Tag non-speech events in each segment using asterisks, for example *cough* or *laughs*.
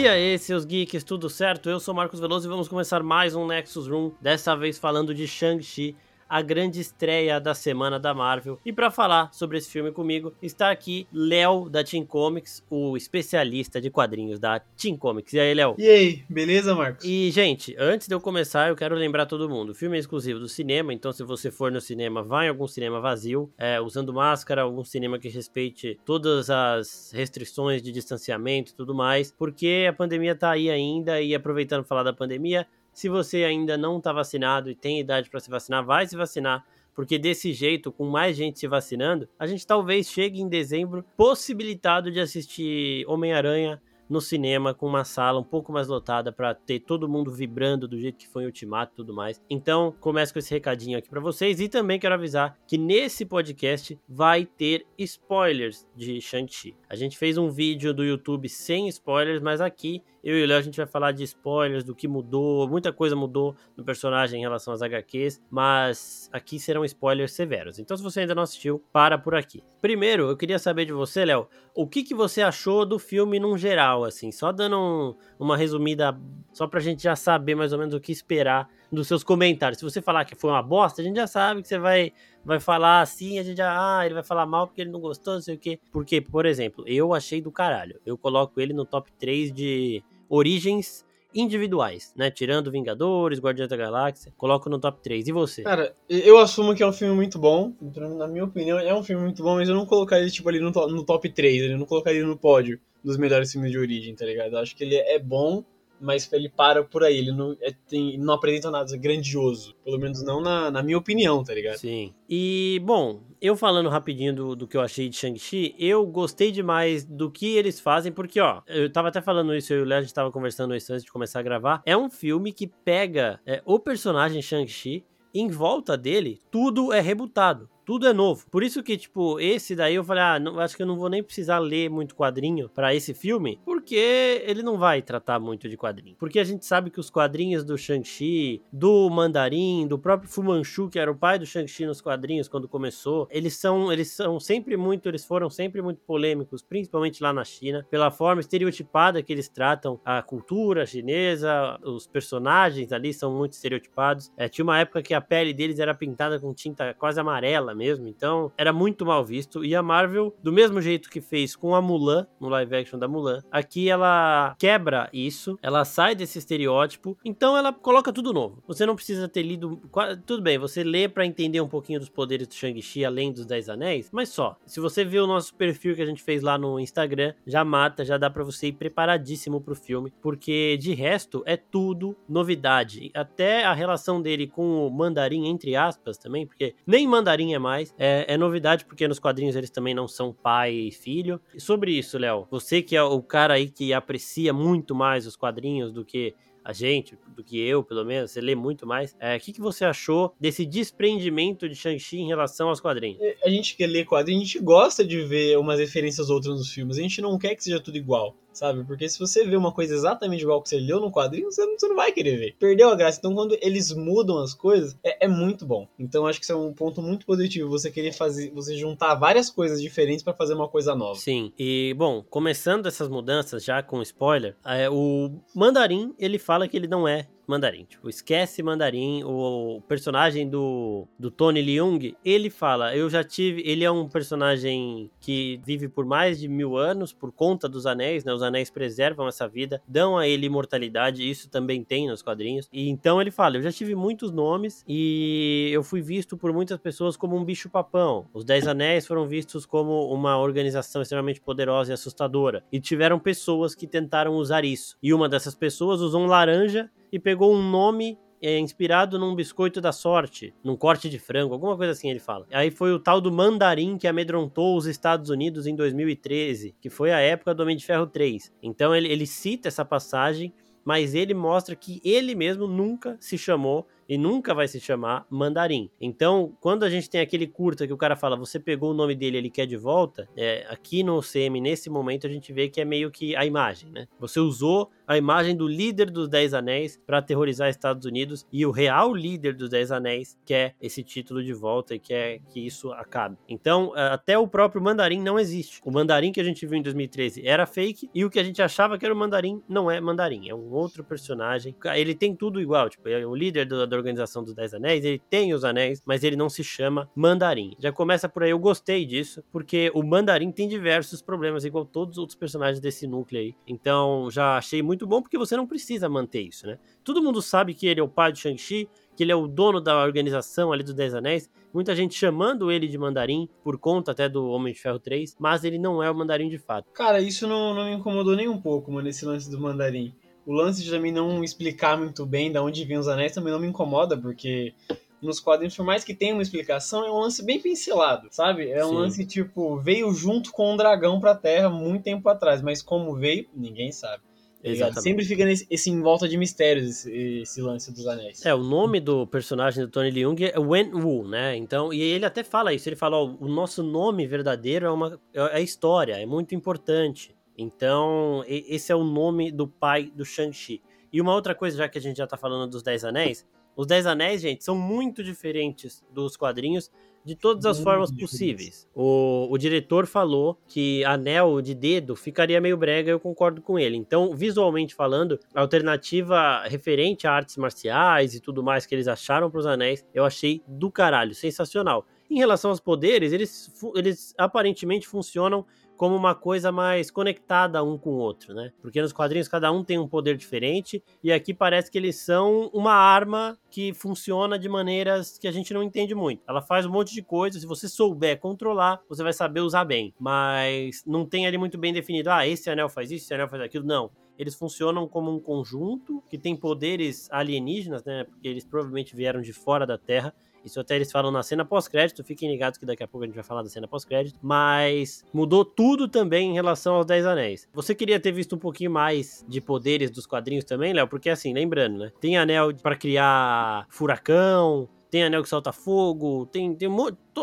E aí, seus geeks, tudo certo? Eu sou Marcos Veloso e vamos começar mais um Nexus Room, dessa vez falando de Shang-Chi, a grande estreia da semana da Marvel. E para falar sobre esse filme comigo, está aqui Léo da Team Comics, o especialista de quadrinhos da Team Comics. E aí, Léo? E aí, beleza, Marcos? E, gente, antes de eu começar, eu quero lembrar todo mundo: o filme é exclusivo do cinema, então se você for no cinema, vá em algum cinema vazio, é, usando máscara, algum cinema que respeite todas as restrições de distanciamento e tudo mais, porque a pandemia tá aí ainda e aproveitando falar da pandemia, se você ainda não está vacinado e tem idade para se vacinar, vai se vacinar. Porque desse jeito, com mais gente se vacinando, a gente talvez chegue em dezembro possibilitado de assistir Homem-Aranha no cinema com uma sala um pouco mais lotada para ter todo mundo vibrando do jeito que foi o Ultimato e tudo mais. Então, começo com esse recadinho aqui para vocês e também quero avisar que nesse podcast vai ter spoilers de Shang-Chi. A gente fez um vídeo do YouTube sem spoilers, mas aqui eu e o Léo a gente vai falar de spoilers, do que mudou, muita coisa mudou no personagem em relação às HQs, mas aqui serão spoilers severos. Então se você ainda não assistiu, para por aqui. Primeiro, eu queria saber de você, Léo, o que, que você achou do filme num geral, assim, só dando um, uma resumida, só pra gente já saber mais ou menos o que esperar dos seus comentários. Se você falar que foi uma bosta, a gente já sabe que você vai vai falar assim, a gente já, ah, ele vai falar mal porque ele não gostou, não sei o quê. Porque, por exemplo, eu achei do caralho. Eu coloco ele no top 3 de origens individuais, né? Tirando Vingadores, Guardiões da Galáxia, coloco no top 3. E você? Cara, eu assumo que é um filme muito bom. Na minha opinião, é um filme muito bom, mas eu não colocaria, tipo, ali no, no top 3, eu não colocaria no pódio dos melhores filmes de origem, tá ligado? Eu acho que ele é bom, mas ele para por aí, ele não, é, tem, não apresenta nada grandioso. Pelo menos não na, na, minha opinião, tá ligado? Sim. E, bom, eu falando rapidinho do, do que eu achei de Shang-Chi, eu gostei demais do que eles fazem, porque, ó, eu tava até falando isso, eu e o Léo, a gente tava conversando isso antes de começar a gravar. É um filme que pega é, o personagem Shang-Chi, em volta dele, tudo é rebutado tudo é novo. Por isso que, tipo, esse daí eu falei, ah, não, acho que eu não vou nem precisar ler muito quadrinho para esse filme, porque ele não vai tratar muito de quadrinho. Porque a gente sabe que os quadrinhos do Shang-Chi, do Mandarim, do próprio Fu Manchu, que era o pai do Shang-Chi nos quadrinhos quando começou, eles são, eles são sempre muito, eles foram sempre muito polêmicos, principalmente lá na China, pela forma estereotipada que eles tratam a cultura chinesa, os personagens ali são muito estereotipados. É, tinha uma época que a pele deles era pintada com tinta quase amarela mesmo, então era muito mal visto. E a Marvel, do mesmo jeito que fez com a Mulan, no live action da Mulan, aqui ela quebra isso, ela sai desse estereótipo, então ela coloca tudo novo. Você não precisa ter lido. Tudo bem, você lê para entender um pouquinho dos poderes do Shang-Chi além dos Dez Anéis, mas só. Se você vê o nosso perfil que a gente fez lá no Instagram, já mata, já dá para você ir preparadíssimo pro filme, porque de resto é tudo novidade. Até a relação dele com o Mandarim, entre aspas, também, porque nem Mandarim é mais. É, é, novidade porque nos quadrinhos eles também não são pai e filho. E sobre isso, Léo, você que é o cara aí que aprecia muito mais os quadrinhos do que a gente, do que eu, pelo menos, você lê muito mais. É, o é, que, que você achou desse desprendimento de Shang-Chi em relação aos quadrinhos? É, a gente que lê quadrinhos, a gente gosta de ver umas referências outras nos filmes. A gente não quer que seja tudo igual sabe? Porque se você vê uma coisa exatamente igual que você leu no quadrinho, você não, você não vai querer ver. Perdeu a graça. Então, quando eles mudam as coisas, é, é muito bom. Então, acho que isso é um ponto muito positivo. Você querer fazer, você juntar várias coisas diferentes para fazer uma coisa nova. Sim. E, bom, começando essas mudanças já com spoiler, é, o Mandarim, ele fala que ele não é Mandarim. Tipo, esquece Mandarim. O personagem do, do Tony Leung, ele fala: Eu já tive. Ele é um personagem que vive por mais de mil anos por conta dos anéis, né? Os anéis preservam essa vida, dão a ele imortalidade. Isso também tem nos quadrinhos. E então ele fala: Eu já tive muitos nomes e eu fui visto por muitas pessoas como um bicho-papão. Os Dez Anéis foram vistos como uma organização extremamente poderosa e assustadora. E tiveram pessoas que tentaram usar isso. E uma dessas pessoas usou um laranja e pegou um nome é, inspirado num biscoito da sorte, num corte de frango, alguma coisa assim ele fala. Aí foi o tal do mandarim que amedrontou os Estados Unidos em 2013, que foi a época do Homem de Ferro 3. Então ele, ele cita essa passagem, mas ele mostra que ele mesmo nunca se chamou e nunca vai se chamar Mandarim. Então, quando a gente tem aquele curta que o cara fala, você pegou o nome dele, ele quer de volta, é, aqui no CM, nesse momento, a gente vê que é meio que a imagem, né? Você usou a imagem do líder dos Dez Anéis para aterrorizar Estados Unidos e o real líder dos Dez Anéis quer esse título de volta e quer que isso acabe. Então, até o próprio Mandarim não existe. O Mandarim que a gente viu em 2013 era fake e o que a gente achava que era o Mandarim não é Mandarim, é um outro personagem. Ele tem tudo igual, tipo, é o líder da organização dos Dez Anéis, ele tem os anéis, mas ele não se chama Mandarim. Já começa por aí, eu gostei disso, porque o Mandarim tem diversos problemas, igual todos os outros personagens desse núcleo aí. Então, já achei muito bom, porque você não precisa manter isso, né? Todo mundo sabe que ele é o pai de Shang-Chi, que ele é o dono da organização ali dos Dez Anéis. Muita gente chamando ele de mandarim, por conta até do Homem de Ferro 3, mas ele não é o mandarim de fato. Cara, isso não, não me incomodou nem um pouco, mano, esse lance do mandarim. O lance de também não explicar muito bem de onde vem os anéis também não me incomoda, porque nos quadrinhos, por mais que tenha uma explicação, é um lance bem pincelado, sabe? É um Sim. lance tipo, veio junto com um dragão pra Terra muito tempo atrás, mas como veio, ninguém sabe. Tá Exatamente. Sempre fica nesse, esse em volta de mistérios, esse, esse, lance dos anéis. É, o nome do personagem do Tony Leung é Wen Wu, né? Então, e ele até fala isso, ele fala, ó, o nosso nome verdadeiro é uma é, é história, é muito importante. Então, esse é o nome do pai do Shang-Chi. E uma outra coisa, já que a gente já tá falando dos Dez Anéis, os Dez Anéis, gente, são muito diferentes dos quadrinhos, de todas as formas possíveis. O, o diretor falou que anel de dedo ficaria meio brega, eu concordo com ele. Então, visualmente falando, a alternativa referente a artes marciais e tudo mais que eles acharam para os anéis, eu achei do caralho, sensacional. Em relação aos poderes, eles, eles aparentemente funcionam como uma coisa mais conectada um com o outro, né? Porque nos quadrinhos cada um tem um poder diferente e aqui parece que eles são uma arma que funciona de maneiras que a gente não entende muito. Ela faz um monte de coisas, se você souber controlar, você vai saber usar bem, mas não tem ali muito bem definido, ah, esse anel faz isso, esse anel faz aquilo, não eles funcionam como um conjunto que tem poderes alienígenas, né? Porque eles provavelmente vieram de fora da Terra isso até eles falam na cena pós-crédito, fiquem ligados que daqui a pouco a gente vai falar da cena pós-crédito. Mas mudou tudo também em relação aos Dez Anéis. Você queria ter visto um pouquinho mais de poderes dos quadrinhos também, Léo? Porque assim, lembrando, né? Tem anel para criar furacão, tem anel que solta fogo, tem, tem um,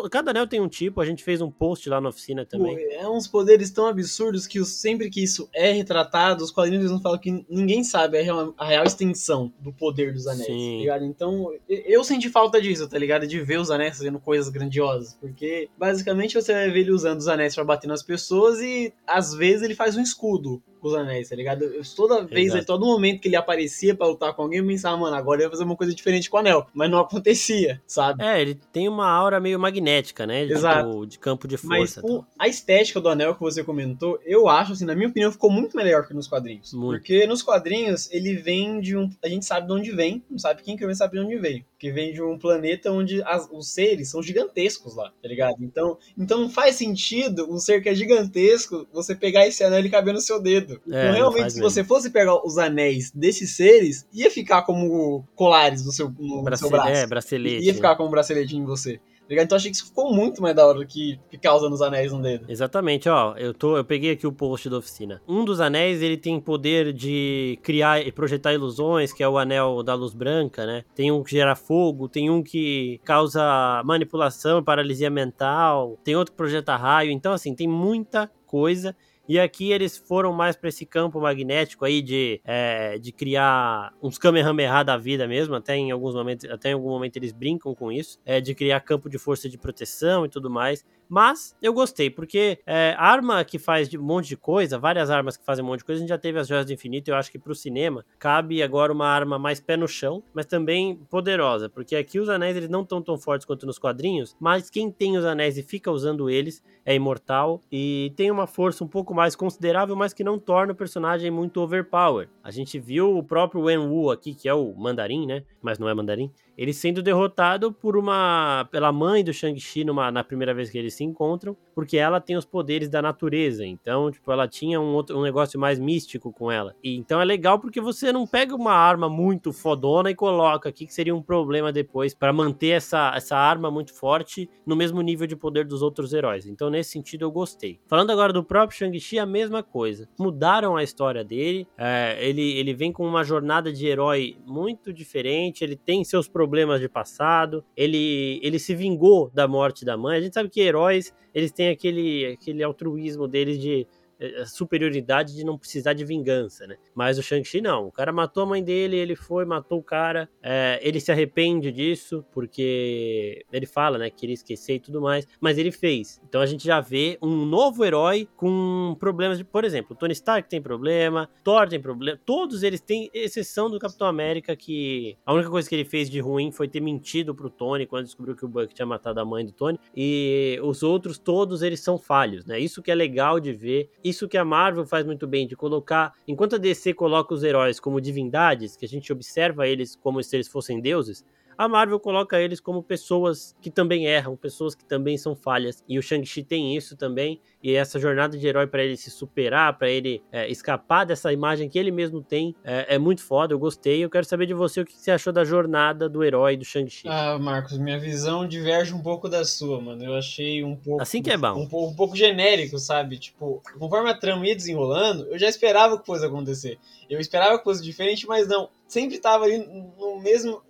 cada anel tem um tipo, a gente fez um post lá na oficina também. É uns poderes tão absurdos que sempre que isso é retratado, os quadrinhos não falam que ninguém sabe a real, a real extensão do poder dos anéis, Sim. tá ligado? Então, eu senti falta disso, tá ligado? De ver os anéis fazendo coisas grandiosas, porque basicamente você vai ver ele usando os anéis para bater nas pessoas e às vezes ele faz um escudo os anéis, tá ligado? Eu, toda vez, Exato. todo momento que ele aparecia para lutar com alguém, eu pensava, mano, agora eu ia fazer uma coisa diferente com o anel. Mas não acontecia, sabe? É, ele tem uma aura meio magnética, né? Exato. Tipo, de campo de força. Mas o, a estética do anel que você comentou, eu acho, assim, na minha opinião, ficou muito melhor que nos quadrinhos. Muito. Porque nos quadrinhos, ele vem de um. A gente sabe de onde vem, não sabe quem que sabe de onde veio. Que vem de um planeta onde as, os seres são gigantescos lá, tá ligado? Então, então não faz sentido um ser que é gigantesco você pegar esse anel e caber no seu dedo. É, então, realmente, se mesmo. você fosse pegar os anéis desses seres, ia ficar como colares no seu, no Bracel seu braço. É, bracelete. Ia ficar né? como um braceletinho em você. Então achei que isso ficou muito mais da hora do que ficar usando os anéis no dedo. Exatamente, ó. Eu, tô, eu peguei aqui o post da oficina. Um dos anéis, ele tem poder de criar e projetar ilusões, que é o anel da luz branca, né? Tem um que gera fogo, tem um que causa manipulação, paralisia mental, tem outro que projeta raio. Então, assim, tem muita coisa. E aqui eles foram mais para esse campo magnético aí de, é, de criar uns Kamehameha da vida mesmo, até em alguns momentos, até em algum momento eles brincam com isso, é, de criar campo de força de proteção e tudo mais. Mas eu gostei, porque é, arma que faz um monte de coisa, várias armas que fazem um monte de coisa, a gente já teve as joias do infinito, eu acho que pro cinema cabe agora uma arma mais pé no chão, mas também poderosa, porque aqui os anéis eles não estão tão fortes quanto nos quadrinhos, mas quem tem os anéis e fica usando eles é imortal e tem uma força um pouco mais considerável, mas que não torna o personagem muito overpower. A gente viu o próprio Wen Wu aqui, que é o mandarim, né? Mas não é mandarim ele sendo derrotado por uma pela mãe do Shang-Chi na primeira vez que eles se encontram, porque ela tem os poderes da natureza. Então, tipo, ela tinha um outro um negócio mais místico com ela. E então é legal porque você não pega uma arma muito fodona e coloca aqui que seria um problema depois para manter essa, essa arma muito forte no mesmo nível de poder dos outros heróis. Então, nesse sentido, eu gostei. Falando agora do próprio Shang-Chi, a mesma coisa. Mudaram a história dele. É, ele, ele vem com uma jornada de herói muito diferente. Ele tem seus problemas de passado, ele, ele se vingou da morte da mãe. A gente sabe que heróis, eles têm aquele, aquele altruísmo deles de é, superioridade de não precisar de vingança, né? Mas o Shang-Chi não. O cara matou a mãe dele, ele foi, matou o cara. É, ele se arrepende disso, porque ele fala, né? Que queria esquecer e tudo mais. Mas ele fez. Então a gente já vê um novo herói com problemas de. Por exemplo, o Tony Stark tem problema, Thor tem problema. Todos eles têm, exceção do Capitão América, que a única coisa que ele fez de ruim foi ter mentido pro Tony quando descobriu que o Buck tinha matado a mãe do Tony. E os outros, todos eles são falhos, né? Isso que é legal de ver isso que a Marvel faz muito bem, de colocar. Enquanto a DC coloca os heróis como divindades, que a gente observa eles como se eles fossem deuses, a Marvel coloca eles como pessoas que também erram, pessoas que também são falhas. E o Shang-Chi tem isso também. E essa jornada de herói para ele se superar, para ele é, escapar dessa imagem que ele mesmo tem, é, é, muito foda. Eu gostei. Eu quero saber de você o que você achou da jornada do herói do Shang-Chi. Ah, Marcos, minha visão diverge um pouco da sua, mano. Eu achei um pouco. Assim que é bom. Um, um pouco genérico, sabe? Tipo, conforme a trama ia desenrolando, eu já esperava que fosse acontecer. Eu esperava que fosse diferente, mas não sempre tava ali no mesmo.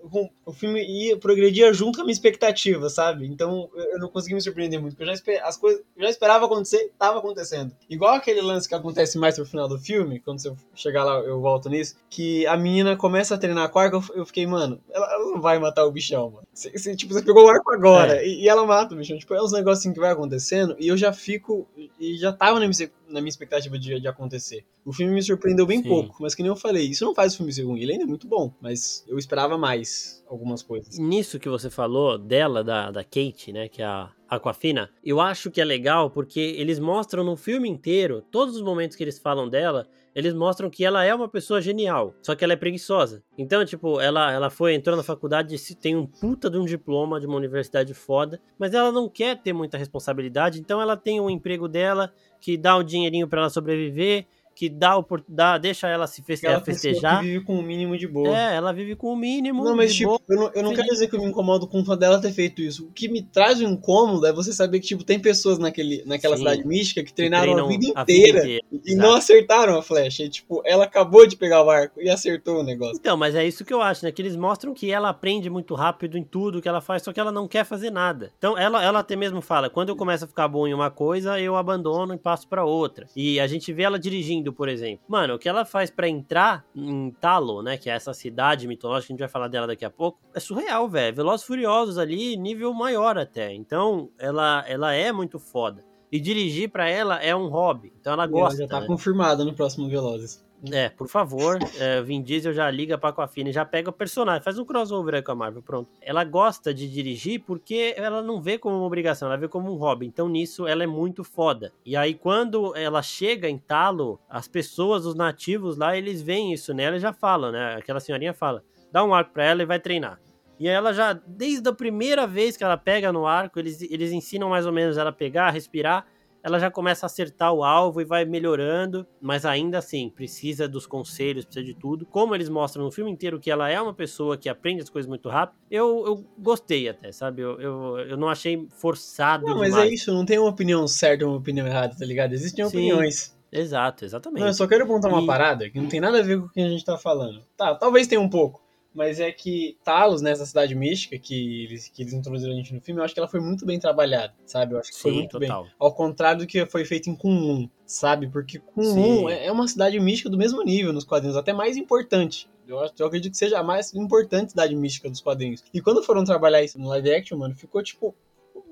O filme ia, progredia junto com a minha expectativa, sabe? Então eu não consegui me surpreender muito. Porque eu já, esper, as coisas, eu já esperava acontecer, tava acontecendo. Igual aquele lance que acontece mais pro final do filme, quando você chegar lá, eu volto nisso, que a menina começa a treinar com arco, eu fiquei, mano, ela, ela não vai matar o bichão, mano. Você, você, tipo, você pegou o arco agora é. e, e, ela mata o bichão. Tipo, é uns negocinhos que vai acontecendo e eu já fico. E já tava na minha, na minha expectativa de, de acontecer. O filme me surpreendeu bem Sim. pouco, mas que nem eu falei, isso não faz o filme ser ruim. Ele ainda é muito bom, mas eu esperava mais algumas coisas. Nisso que você falou dela, da, da Kate, né, que é a Aquafina, eu acho que é legal porque eles mostram no filme inteiro, todos os momentos que eles falam dela, eles mostram que ela é uma pessoa genial, só que ela é preguiçosa. Então, tipo, ela, ela foi, entrou na faculdade, tem um puta de um diploma de uma universidade foda, mas ela não quer ter muita responsabilidade, então ela tem um emprego dela que dá um dinheirinho para ela sobreviver, que dá, dá deixa ela se feste ela festejar. vive com o mínimo de boa. É, ela vive com o mínimo. Não, mas tipo, boa, eu não, eu não quero dizer que eu me incomodo com o fato dela ter feito isso. O que me traz um incômodo é você saber que, tipo, tem pessoas naquele, naquela Sim. cidade mística que treinaram a vida inteira, a vida inteira e Exato. não acertaram a flecha. E, tipo, ela acabou de pegar o arco e acertou o negócio. Então, mas é isso que eu acho, né? Que eles mostram que ela aprende muito rápido em tudo que ela faz, só que ela não quer fazer nada. Então, ela, ela até mesmo fala: quando eu começo a ficar bom em uma coisa, eu abandono e passo para outra. E a gente vê ela dirigindo, por exemplo. Mano, mano, o que ela faz para entrar em Talo, né, que é essa cidade mitológica, a gente vai falar dela daqui a pouco, é surreal, velho. Velozes Furiosos ali, nível maior até. Então, ela, ela é muito foda. E dirigir para ela é um hobby. Então ela gosta. Ela já tá né? confirmada no próximo Velozes. É, por favor, é, Vin Diesel já liga pra Aquafina e já pega o personagem, faz um crossover aí com a Marvel, pronto. Ela gosta de dirigir porque ela não vê como uma obrigação, ela vê como um hobby. Então nisso ela é muito foda. E aí quando ela chega em Talo, as pessoas, os nativos lá, eles veem isso nela e já falam, né? Aquela senhorinha fala: dá um arco pra ela e vai treinar. E ela já, desde a primeira vez que ela pega no arco, eles, eles ensinam mais ou menos ela pegar, respirar ela já começa a acertar o alvo e vai melhorando, mas ainda assim, precisa dos conselhos, precisa de tudo. Como eles mostram no filme inteiro que ela é uma pessoa que aprende as coisas muito rápido, eu, eu gostei até, sabe? Eu, eu, eu não achei forçado. Não, mas é isso, não tem uma opinião certa e uma opinião errada, tá ligado? Existem Sim. opiniões. Exato, exatamente. Não, eu só quero apontar uma e... parada que não tem nada a ver com o que a gente tá falando. Tá, talvez tenha um pouco mas é que Talos, nessa né, cidade mística que eles, que eles introduziram a gente no filme, eu acho que ela foi muito bem trabalhada, sabe? Eu acho que Sim, foi muito total. bem. Ao contrário do que foi feito em Kunlun, sabe? Porque Kunlun é, é uma cidade mística do mesmo nível nos quadrinhos, até mais importante. Eu, eu acredito que seja a mais importante cidade mística dos quadrinhos. E quando foram trabalhar isso no live action, mano, ficou, tipo,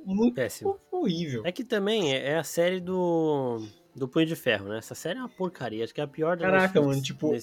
muito Péssimo. horrível. É que também é, é a série do do Punho de Ferro, né? Essa série é uma porcaria, acho que é a pior da Caraca, mano, tipo,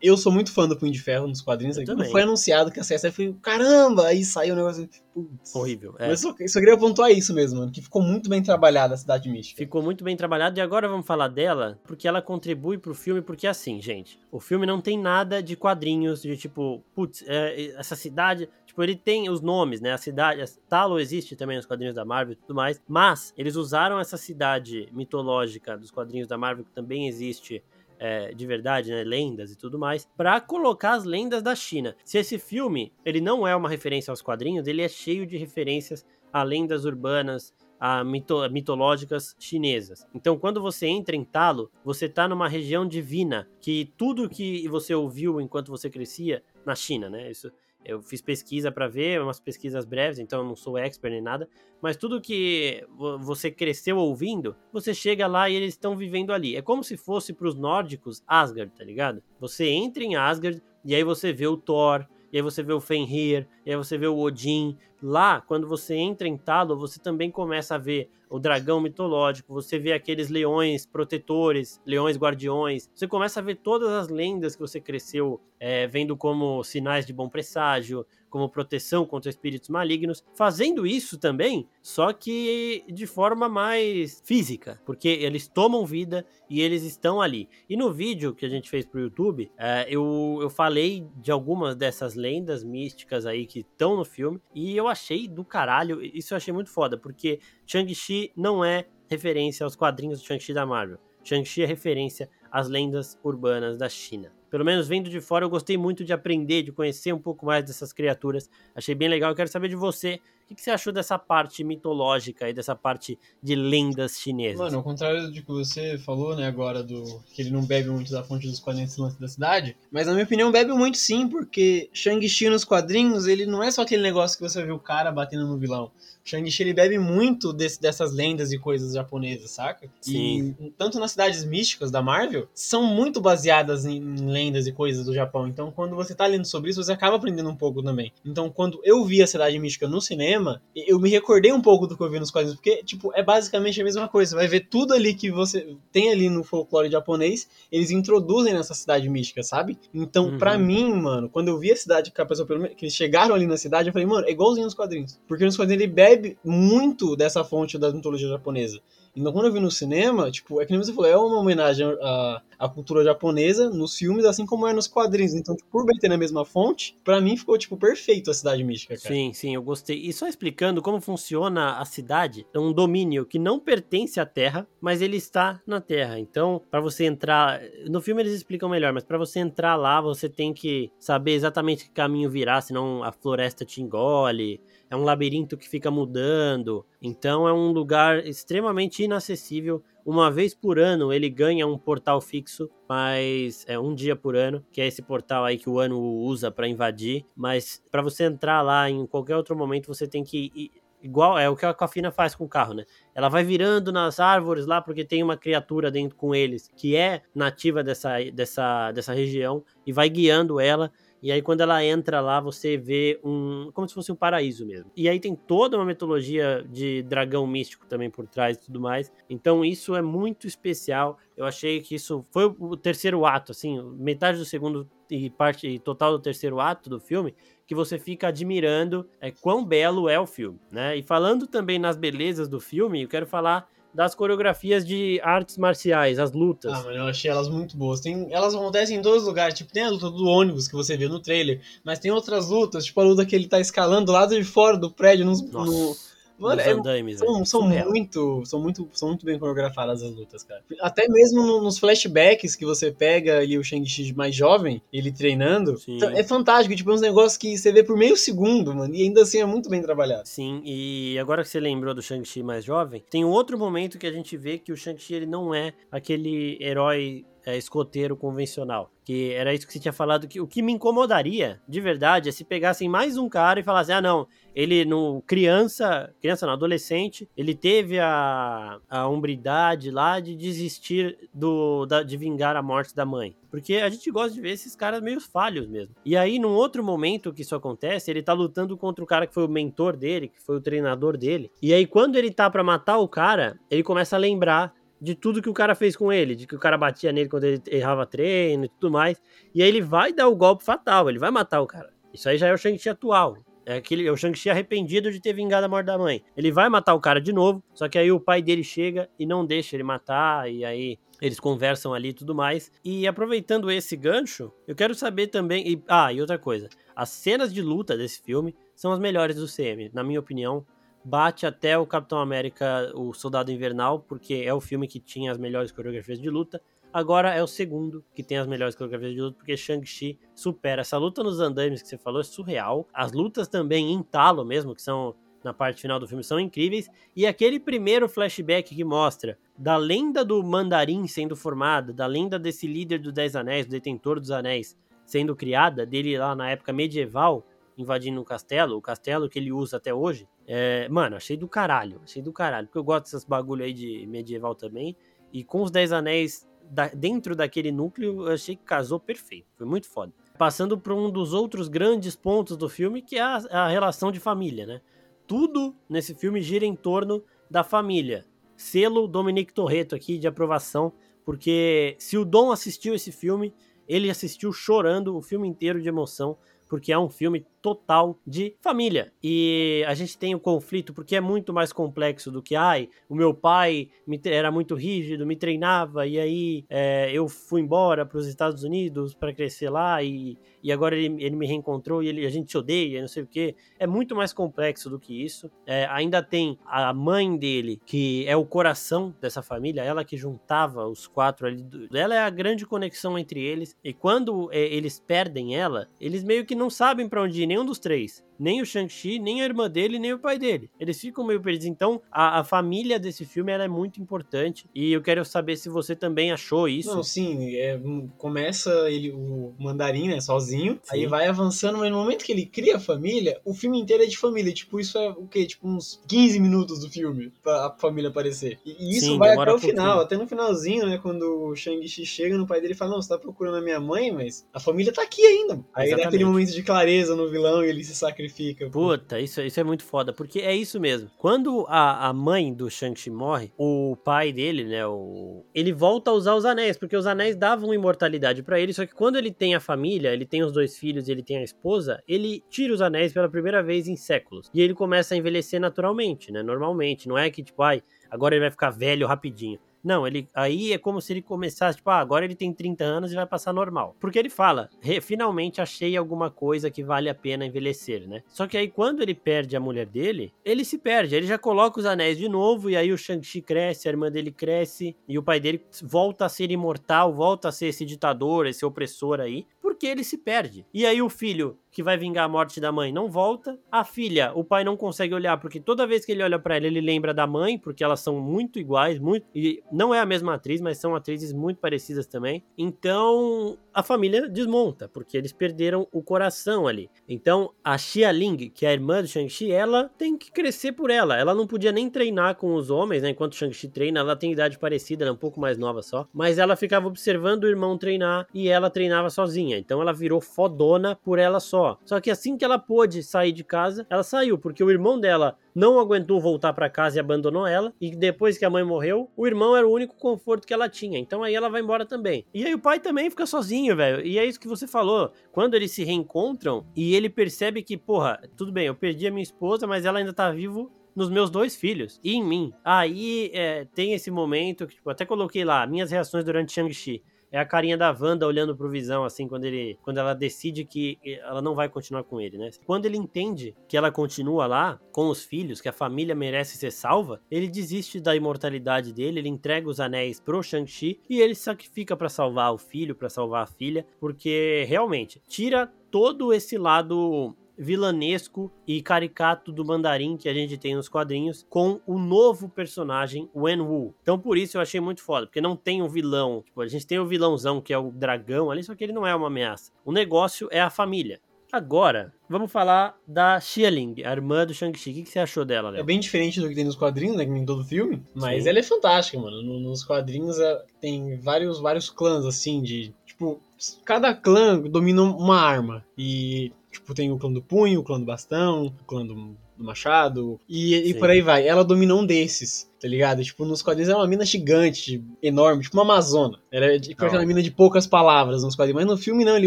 eu sou muito fã do Punho de Ferro nos quadrinhos. Eu quando foi anunciado que a série foi, caramba, aí saiu o negócio, putz. Horrível, é. Mas eu só, eu só queria pontuar isso mesmo, mano, que ficou muito bem trabalhada a Cidade Mística. Ficou muito bem trabalhado e agora vamos falar dela, porque ela contribui pro filme, porque assim, gente, o filme não tem nada de quadrinhos, de tipo, putz, é, essa cidade Tipo, ele tem os nomes, né? A cidade. A Talo existe também nos quadrinhos da Marvel e tudo mais. Mas eles usaram essa cidade mitológica dos quadrinhos da Marvel, que também existe é, de verdade, né, lendas e tudo mais, para colocar as lendas da China. Se esse filme ele não é uma referência aos quadrinhos, ele é cheio de referências a lendas urbanas, a mito mitológicas chinesas. Então, quando você entra em Talo, você está numa região divina, que tudo que você ouviu enquanto você crescia na China, né? Isso Eu fiz pesquisa para ver, umas pesquisas breves, então eu não sou expert nem nada. Mas tudo que você cresceu ouvindo, você chega lá e eles estão vivendo ali. É como se fosse para os nórdicos Asgard, tá ligado? Você entra em Asgard e aí você vê o Thor, e aí você vê o Fenrir, e aí você vê o Odin. Lá, quando você entra em Talo, você também começa a ver o dragão mitológico, você vê aqueles leões protetores, leões guardiões. Você começa a ver todas as lendas que você cresceu é, vendo como sinais de bom presságio, como proteção contra espíritos malignos, fazendo isso também, só que de forma mais física, porque eles tomam vida e eles estão ali. E no vídeo que a gente fez pro YouTube, é, eu, eu falei de algumas dessas lendas místicas aí que estão no filme, e eu achei do caralho, isso eu achei muito foda, porque Shang-Chi não é referência aos quadrinhos do Shang-Chi da Marvel. Shang-Chi é referência às lendas urbanas da China pelo menos vendo de fora, eu gostei muito de aprender, de conhecer um pouco mais dessas criaturas. Achei bem legal. Eu quero saber de você. O que, você achou dessa parte mitológica e dessa parte de lendas chinesas? Mano, ao contrário do que você falou, né, agora, do que ele não bebe muito da fonte dos quadrinhos lance da cidade, mas na minha opinião bebe muito sim, porque Shang-Chi nos quadrinhos, ele não é só aquele negócio que você vê o cara batendo no vilão. Shang-Chi ele bebe muito desse, dessas lendas e coisas japonesas, saca? Sim. E tanto nas cidades místicas da Marvel, são muito baseadas em lendas e coisas do Japão. Então, quando você tá lendo sobre isso, você acaba aprendendo um pouco também. Então, quando eu vi a cidade mística no cinema, eu me recordei um pouco do que eu vi nos quadrinhos, porque, tipo, é basicamente a mesma coisa. Você vai ver tudo ali que você tem ali no folclore japonês, eles introduzem nessa cidade mística, sabe? Então, uhum. para mim, mano, quando eu vi a cidade, que, a pessoa, que eles chegaram ali na cidade, eu falei, mano, é igualzinho nos quadrinhos. Porque nos quadrinhos ele bebe bebe muito dessa fonte da mitologia japonesa. Então, quando eu vi no cinema, tipo, é que nem você falou, é uma homenagem à, à cultura japonesa nos filmes, assim como é nos quadrinhos. Então, tipo, por bem ter na mesma fonte, para mim ficou, tipo, perfeito a Cidade Mística, cara. Sim, sim, eu gostei. E só explicando como funciona a cidade, é um domínio que não pertence à Terra, mas ele está na Terra. Então, para você entrar, no filme eles explicam melhor, mas para você entrar lá, você tem que saber exatamente que caminho virar, senão a floresta te engole é um labirinto que fica mudando. Então é um lugar extremamente inacessível. Uma vez por ano ele ganha um portal fixo, mas é um dia por ano, que é esse portal aí que o ano usa para invadir. Mas para você entrar lá em qualquer outro momento você tem que ir, igual é o que a Cafina faz com o carro, né? Ela vai virando nas árvores lá porque tem uma criatura dentro com eles que é nativa dessa, dessa, dessa região e vai guiando ela e aí, quando ela entra lá, você vê um. como se fosse um paraíso mesmo. E aí tem toda uma mitologia de dragão místico também por trás e tudo mais. Então, isso é muito especial. Eu achei que isso foi o terceiro ato, assim, metade do segundo e parte total do terceiro ato do filme, que você fica admirando é, quão belo é o filme, né? E falando também nas belezas do filme, eu quero falar das coreografias de artes marciais, as lutas. Ah, mano, eu achei elas muito boas. Tem, elas acontecem em os lugares. Tipo, tem a luta do ônibus que você viu no trailer, mas tem outras lutas, tipo a luta que ele tá escalando do lado de fora do prédio, nos, no, Mano, é, são, são muito, são muito, são muito bem coreografadas as lutas, cara. Até mesmo no, nos flashbacks que você pega ali o Shang-Chi mais jovem, ele treinando, Sim. é fantástico, tipo, é uns negócios que você vê por meio segundo, mano, e ainda assim é muito bem trabalhado. Sim, e agora que você lembrou do Shang-Chi mais jovem, tem um outro momento que a gente vê que o Shang-Chi ele não é aquele herói é, escoteiro convencional. Que era isso que você tinha falado, que o que me incomodaria, de verdade, é se pegassem mais um cara e falassem, ah, não, ele no criança, criança não, adolescente, ele teve a, a umbridade lá de desistir do, da, de vingar a morte da mãe. Porque a gente gosta de ver esses caras meio falhos mesmo. E aí, num outro momento que isso acontece, ele tá lutando contra o cara que foi o mentor dele, que foi o treinador dele. E aí, quando ele tá para matar o cara, ele começa a lembrar de tudo que o cara fez com ele, de que o cara batia nele quando ele errava treino e tudo mais. E aí ele vai dar o golpe fatal, ele vai matar o cara. Isso aí já é o Shang-Chi atual. É, aquele, é o Shang-Chi arrependido de ter vingado a morte da mãe. Ele vai matar o cara de novo, só que aí o pai dele chega e não deixa ele matar, e aí eles conversam ali e tudo mais. E aproveitando esse gancho, eu quero saber também. E, ah, e outra coisa: as cenas de luta desse filme são as melhores do CM, na minha opinião bate até o Capitão América, o Soldado Invernal, porque é o filme que tinha as melhores coreografias de luta. Agora é o segundo que tem as melhores coreografias de luta, porque Shang-Chi supera. Essa luta nos andames que você falou é surreal. As lutas também em talo mesmo, que são na parte final do filme, são incríveis. E aquele primeiro flashback que mostra da lenda do Mandarim sendo formada, da lenda desse líder dos Dez Anéis, do detentor dos Anéis, sendo criada, dele lá na época medieval, invadindo o castelo, o castelo que ele usa até hoje. É, mano, achei do caralho, achei do caralho. Porque eu gosto dessas bagulho aí de medieval também. E com os Dez Anéis da, dentro daquele núcleo, eu achei que casou perfeito. Foi muito foda. Passando para um dos outros grandes pontos do filme, que é a, a relação de família, né? Tudo nesse filme gira em torno da família. Selo Dominique Torreto aqui de aprovação, porque se o Dom assistiu esse filme, ele assistiu chorando o filme inteiro de emoção, porque é um filme total de família. E a gente tem o um conflito porque é muito mais complexo do que, ai, o meu pai me, era muito rígido, me treinava, e aí é, eu fui embora para os Estados Unidos para crescer lá, e, e agora ele, ele me reencontrou e ele, a gente se odeia, não sei o que. É muito mais complexo do que isso. É, ainda tem a mãe dele, que é o coração dessa família, ela que juntava os quatro ali. Ela é a grande conexão entre eles, e quando é, eles perdem ela, eles meio que não sabem para onde ir nenhum dos três nem o Shang-Chi, nem a irmã dele, nem o pai dele. Eles ficam meio perdidos. Então, a, a família desse filme é muito importante. E eu quero saber se você também achou isso. Não, sim. É, começa ele, o mandarim, né, sozinho. Sim. Aí vai avançando, mas no momento que ele cria a família, o filme inteiro é de família. Tipo, isso é o quê? Tipo, uns 15 minutos do filme pra a família aparecer. E, isso sim, vai até o final. Até no finalzinho, né, quando o Shang-Chi chega no pai dele e fala: Não, você tá procurando a minha mãe, mas a família tá aqui ainda. Aí Exatamente. dá aquele momento de clareza no vilão e ele se sacrifica sacrifica. Puta, isso, isso é muito foda, porque é isso mesmo. Quando a, a mãe do Shang-Chi morre, o pai dele, né, o... ele volta a usar os anéis, porque os anéis davam imortalidade para ele, só que quando ele tem a família, ele tem os dois filhos e ele tem a esposa, ele tira os anéis pela primeira vez em séculos. E ele começa a envelhecer naturalmente, né, normalmente. Não é que, tipo, ai, agora ele vai ficar velho rapidinho. Não, ele aí é como se ele começasse, tipo, ah, agora ele tem 30 anos e vai passar normal. Porque ele fala, finalmente achei alguma coisa que vale a pena envelhecer, né? Só que aí quando ele perde a mulher dele, ele se perde, ele já coloca os anéis de novo e aí o Shang-Chi cresce, a irmã dele cresce e o pai dele volta a ser imortal, volta a ser esse ditador, esse opressor aí, porque ele se perde. E aí o filho que vai vingar a morte da mãe não volta. A filha, o pai não consegue olhar porque toda vez que ele olha para ela, ele lembra da mãe, porque elas são muito iguais, muito e não é a mesma atriz, mas são atrizes muito parecidas também. Então, a família desmonta, porque eles perderam o coração ali. Então, a Xia Ling, que é a irmã do Shang-Chi, ela tem que crescer por ela. Ela não podia nem treinar com os homens, né? Enquanto Shang-Chi treina, ela tem idade parecida, ela é um pouco mais nova só, mas ela ficava observando o irmão treinar e ela treinava sozinha. Então, ela virou fodona por ela só só. que assim que ela pôde sair de casa, ela saiu, porque o irmão dela não aguentou voltar para casa e abandonou ela. E depois que a mãe morreu, o irmão era o único conforto que ela tinha. Então aí ela vai embora também. E aí o pai também fica sozinho, velho. E é isso que você falou. Quando eles se reencontram e ele percebe que, porra, tudo bem, eu perdi a minha esposa, mas ela ainda tá vivo nos meus dois filhos e em mim. Aí é, tem esse momento que, tipo, até coloquei lá, minhas reações durante Shang-Chi é a carinha da Wanda olhando pro Visão, assim, quando ele. Quando ela decide que ela não vai continuar com ele, né? Quando ele entende que ela continua lá, com os filhos, que a família merece ser salva, ele desiste da imortalidade dele, ele entrega os anéis pro Shang-Chi e ele sacrifica para salvar o filho, para salvar a filha, porque realmente tira todo esse lado vilanesco e caricato do mandarim que a gente tem nos quadrinhos com o novo personagem Wen Wu. Então por isso eu achei muito foda, porque não tem um vilão, tipo, a gente tem o vilãozão que é o dragão ali, só que ele não é uma ameaça. O negócio é a família. Agora, vamos falar da Xialing, a irmã do Shang-Chi. O que, você achou dela, Léo? É bem diferente do que tem nos quadrinhos, né? Que em todo filme. Mas Sim. ela é fantástica, mano. Nos quadrinhos tem vários, vários clãs, assim, de. Tipo, cada clã domina uma arma. E Tipo, tem o clã do punho, o clã do bastão, o clã do, do machado, e, e por aí vai. Ela domina um desses tá ligado? Tipo, nos quadrinhos é uma mina gigante, enorme, tipo uma Amazona. Era tipo aquela mina de poucas palavras nos quadrinhos. Mas no filme não, ele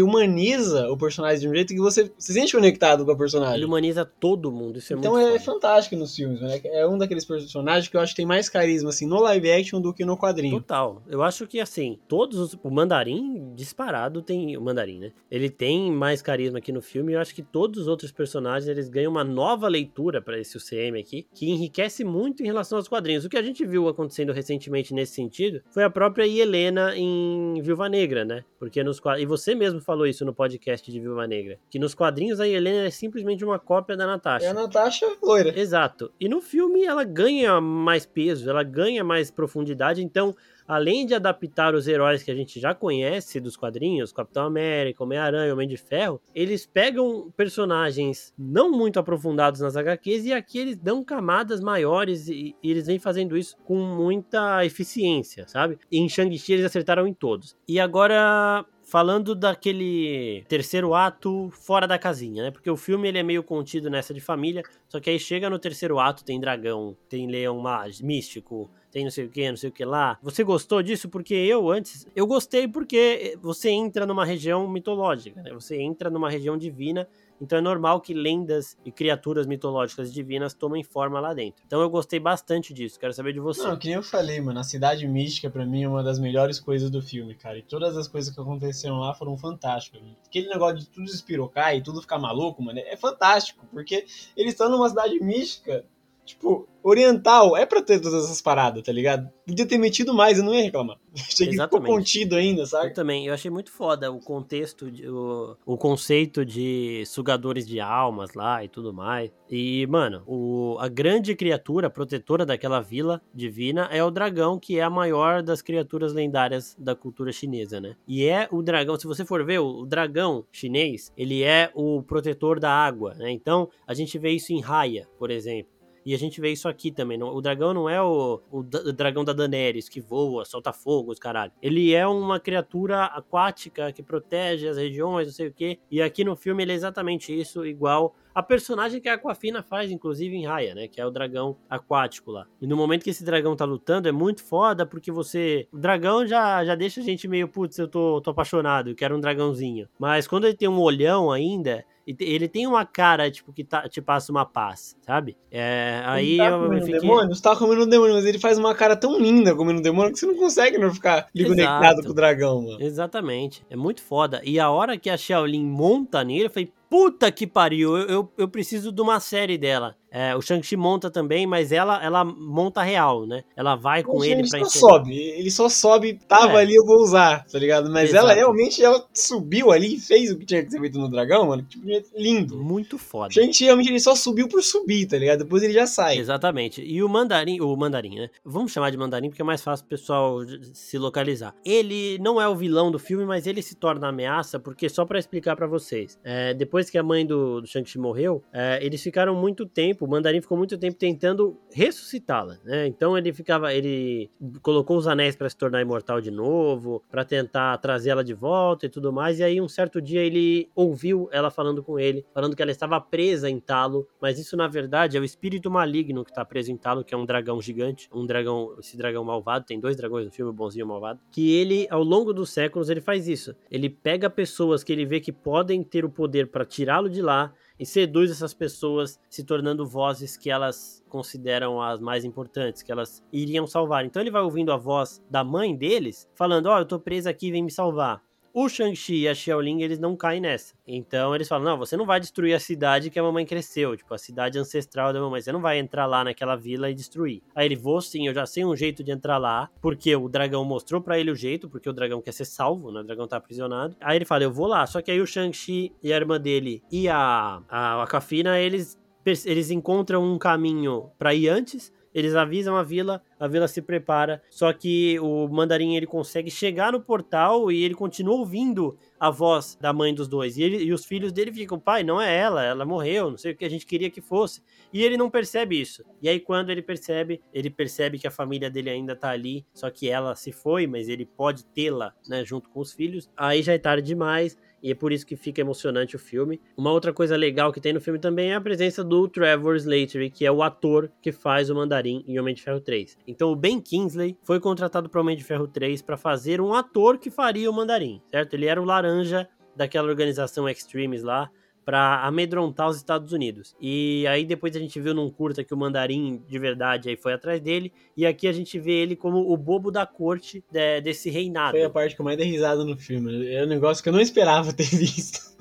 humaniza o personagem de um jeito que você se sente conectado com a personagem. Ele humaniza todo mundo, isso é então muito é fantástico nos filmes, né? É um daqueles personagens que eu acho que tem mais carisma, assim, no live action do que no quadrinho. Total. Eu acho que, assim, todos os... O Mandarim, disparado, tem... O Mandarim, né? Ele tem mais carisma aqui no filme e eu acho que todos os outros personagens, eles ganham uma nova leitura para esse UCM aqui, que enriquece muito em relação aos quadrinhos. O que a gente viu acontecendo recentemente nesse sentido foi a própria Helena em Viúva Negra, né? Porque nos e você mesmo falou isso no podcast de Viúva Negra, que nos quadrinhos a Helena é simplesmente uma cópia da Natasha. É a Natasha loira. Exato. E no filme ela ganha mais peso, ela ganha mais profundidade, então além de adaptar os heróis que a gente já conhece dos quadrinhos, Capitão América, Homem-Aranha, Homem de Ferro, eles pegam personagens não muito aprofundados nas HQs e aqui eles dão camadas maiores e, e eles vêm fazendo isso com muita eficiência, sabe? E em Shang-Chi eles acertaram em todos. E agora falando daquele terceiro ato fora da casinha, né? Porque o filme ele é meio contido nessa de família, só que aí chega no terceiro ato, tem dragão, tem leão mágico, místico, tem não sei o que, não sei o que lá. Você gostou disso? Porque eu antes, eu gostei porque você entra numa região mitológica, né? Você entra numa região divina então é normal que lendas e criaturas mitológicas divinas tomem forma lá dentro. Então eu gostei bastante disso, quero saber de você. Não, que nem eu falei, mano, a cidade mística para mim é uma das melhores coisas do filme, cara. E todas as coisas que aconteceram lá foram fantásticas. Mano. Aquele negócio de tudo espirocar e tudo ficar maluco, mano, é fantástico, porque eles estão numa cidade mística Tipo, oriental é pra ter todas essas paradas, tá ligado? Podia ter metido mais, eu não ia reclamar. *laughs* Achei que ficou contido ainda, sabe? Eu também, eu achei muito foda o contexto, de, o, o conceito de sugadores de almas lá e tudo mais. E, mano, o, a grande criatura protetora daquela vila divina é o dragão, que é a maior das criaturas lendárias da cultura chinesa, né? E é o dragão, se você for ver, o dragão chinês, ele é o protetor da água, né? Então, a gente vê isso em Raya, por exemplo. E a gente vê isso aqui também. O dragão não é o, o, o dragão da Daenerys, que voa, solta fogo, os caralho. Ele é uma criatura aquática que protege as regiões, não sei o quê. E aqui no filme ele é exatamente isso, igual a personagem que a Aquafina faz, inclusive, em Raya, né? Que é o dragão aquático lá. E no momento que esse dragão tá lutando, é muito foda, porque você. O dragão já, já deixa a gente meio, putz, eu tô, tô apaixonado, eu quero um dragãozinho. Mas quando ele tem um olhão ainda, ele tem uma cara, tipo, que tá, te passa uma paz, sabe? É, aí tá eu fiquei... demônio, você tá comendo um demônio, mas ele faz uma cara tão linda comendo um demônio que você não consegue não ficar conectado com o dragão, mano. Exatamente. É muito foda. E a hora que a Shaolin monta nele, eu falei, puta que pariu, eu, eu, eu preciso de uma série dela. É, o Shang-Chi monta também, mas ela ela monta real, né? Ela vai com ele, ele pra só sobe, ele só sobe, tava é. ali, eu vou usar, tá ligado? Mas Exato. ela realmente ela subiu ali e fez o que tinha que ser feito no dragão, mano. Tipo, lindo. Muito foda. Shang-Chi realmente ele só subiu por subir, tá ligado? Depois ele já sai. Exatamente. E o mandarim, o mandarim, né? Vamos chamar de mandarim porque é mais fácil o pessoal se localizar. Ele não é o vilão do filme, mas ele se torna ameaça porque só para explicar para vocês, é, depois que a mãe do, do Shang-Chi morreu, é, eles ficaram muito tempo o Mandarim ficou muito tempo tentando ressuscitá-la, né? Então ele ficava, ele colocou os anéis para se tornar imortal de novo, para tentar trazer ela de volta e tudo mais. E aí um certo dia ele ouviu ela falando com ele, falando que ela estava presa em Talo, mas isso na verdade é o espírito maligno que está preso em Talo, que é um dragão gigante, um dragão, esse dragão malvado, tem dois dragões no filme, bonzinho e malvado, que ele ao longo dos séculos ele faz isso. Ele pega pessoas que ele vê que podem ter o poder para tirá-lo de lá e seduz essas pessoas, se tornando vozes que elas consideram as mais importantes, que elas iriam salvar. Então ele vai ouvindo a voz da mãe deles, falando: Ó, oh, eu tô presa aqui, vem me salvar. O Shang-Chi e a Xiaoling, eles não caem nessa. Então eles falam: não, você não vai destruir a cidade que a mamãe cresceu, tipo, a cidade ancestral da mamãe. Você não vai entrar lá naquela vila e destruir. Aí ele, vou sim, eu já sei um jeito de entrar lá, porque o dragão mostrou para ele o jeito, porque o dragão quer ser salvo, né? O dragão tá aprisionado. Aí ele fala: eu vou lá. Só que aí o Shang-Chi e a irmã dele e a, a, a Kafina, eles eles encontram um caminho para ir antes, eles avisam a vila, a vila se prepara, só que o mandarim ele consegue chegar no portal e ele continua ouvindo a voz da mãe dos dois. E, ele, e os filhos dele ficam, pai, não é ela, ela morreu, não sei o que a gente queria que fosse. E ele não percebe isso. E aí quando ele percebe, ele percebe que a família dele ainda tá ali, só que ela se foi, mas ele pode tê-la, né, junto com os filhos. Aí já é tarde demais e é por isso que fica emocionante o filme. Uma outra coisa legal que tem no filme também é a presença do Trevor Slattery, que é o ator que faz o Mandarim em Homem de Ferro 3. Então o Ben Kingsley foi contratado para Homem de Ferro 3 para fazer um ator que faria o Mandarim, certo? Ele era o laranja daquela organização Extremes lá, para amedrontar os Estados Unidos. E aí depois a gente viu num curta que o mandarim de verdade aí foi atrás dele, e aqui a gente vê ele como o bobo da corte de, desse reinado. Foi a parte que eu mais dei risada no filme. É um negócio que eu não esperava ter *laughs* visto.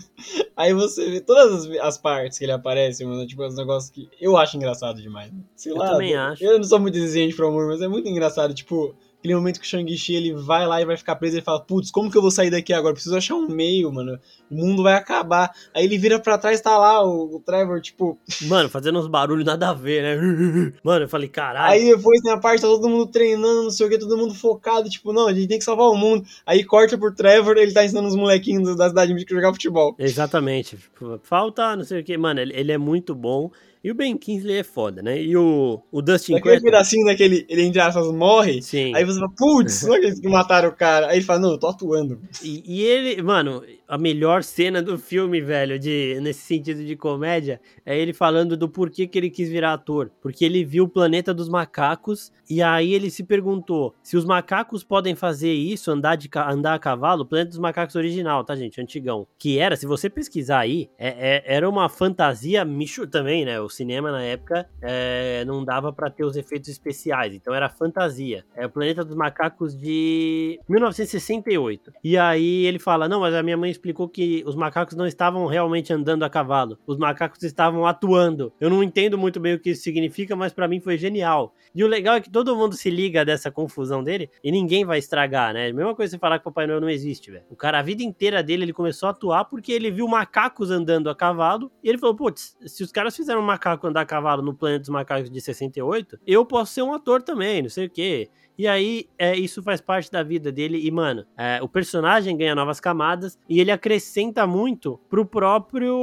Aí você vê todas as, as partes que ele aparece, mano, tipo, os negócios que eu acho engraçado demais. Sei eu lá, também acho. Eu não sou muito exigente pro amor, mas é muito engraçado, tipo, aquele momento que o Shang-Chi ele vai lá e vai ficar preso, ele fala, putz, como que eu vou sair daqui agora? Preciso achar um meio, mano. O mundo vai acabar. Aí ele vira pra trás, tá lá o, o Trevor, tipo. Mano, fazendo uns barulhos nada a ver, né? *laughs* Mano, eu falei, caralho. Aí depois tem a parte, tá todo mundo treinando, não sei o que, todo mundo focado, tipo, não, a gente tem que salvar o mundo. Aí corta por Trevor, ele tá ensinando os molequinhos da cidade a jogar futebol. Exatamente. Tipo, falta, não sei o que. Mano, ele, ele é muito bom. E o Ben Kingsley é foda, né? E o, o Dustin Aquele pedacinho daquele, ele entre aspas morre, Sim. aí você fala, putz, *laughs* não é que mataram o cara. Aí ele fala, não, eu tô atuando. E, e, ele, mano, a melhor cena do filme, velho, de, nesse sentido de comédia, é ele falando do porquê que ele quis virar ator. Porque ele viu o planeta dos macacos e aí ele se perguntou se os macacos podem fazer isso, andar, de, andar a cavalo, o planeta dos macacos original, tá, gente? Antigão. Que era, se você pesquisar aí, é, é, era uma fantasia micho também, né? Cinema na época é, não dava para ter os efeitos especiais, então era fantasia. É o Planeta dos Macacos de 1968. E aí ele fala: Não, mas a minha mãe explicou que os macacos não estavam realmente andando a cavalo, os macacos estavam atuando. Eu não entendo muito bem o que isso significa, mas para mim foi genial. E o legal é que todo mundo se liga dessa confusão dele e ninguém vai estragar, né? Mesma coisa você falar que o Papai Noel não existe, velho. O cara, a vida inteira dele, ele começou a atuar porque ele viu macacos andando a cavalo e ele falou: Putz, se os caras fizeram um macaco andar a cavalo no Planeta dos Macacos de 68, eu posso ser um ator também, não sei o quê. E aí, é, isso faz parte da vida dele. E, mano, é, o personagem ganha novas camadas e ele acrescenta muito pro próprio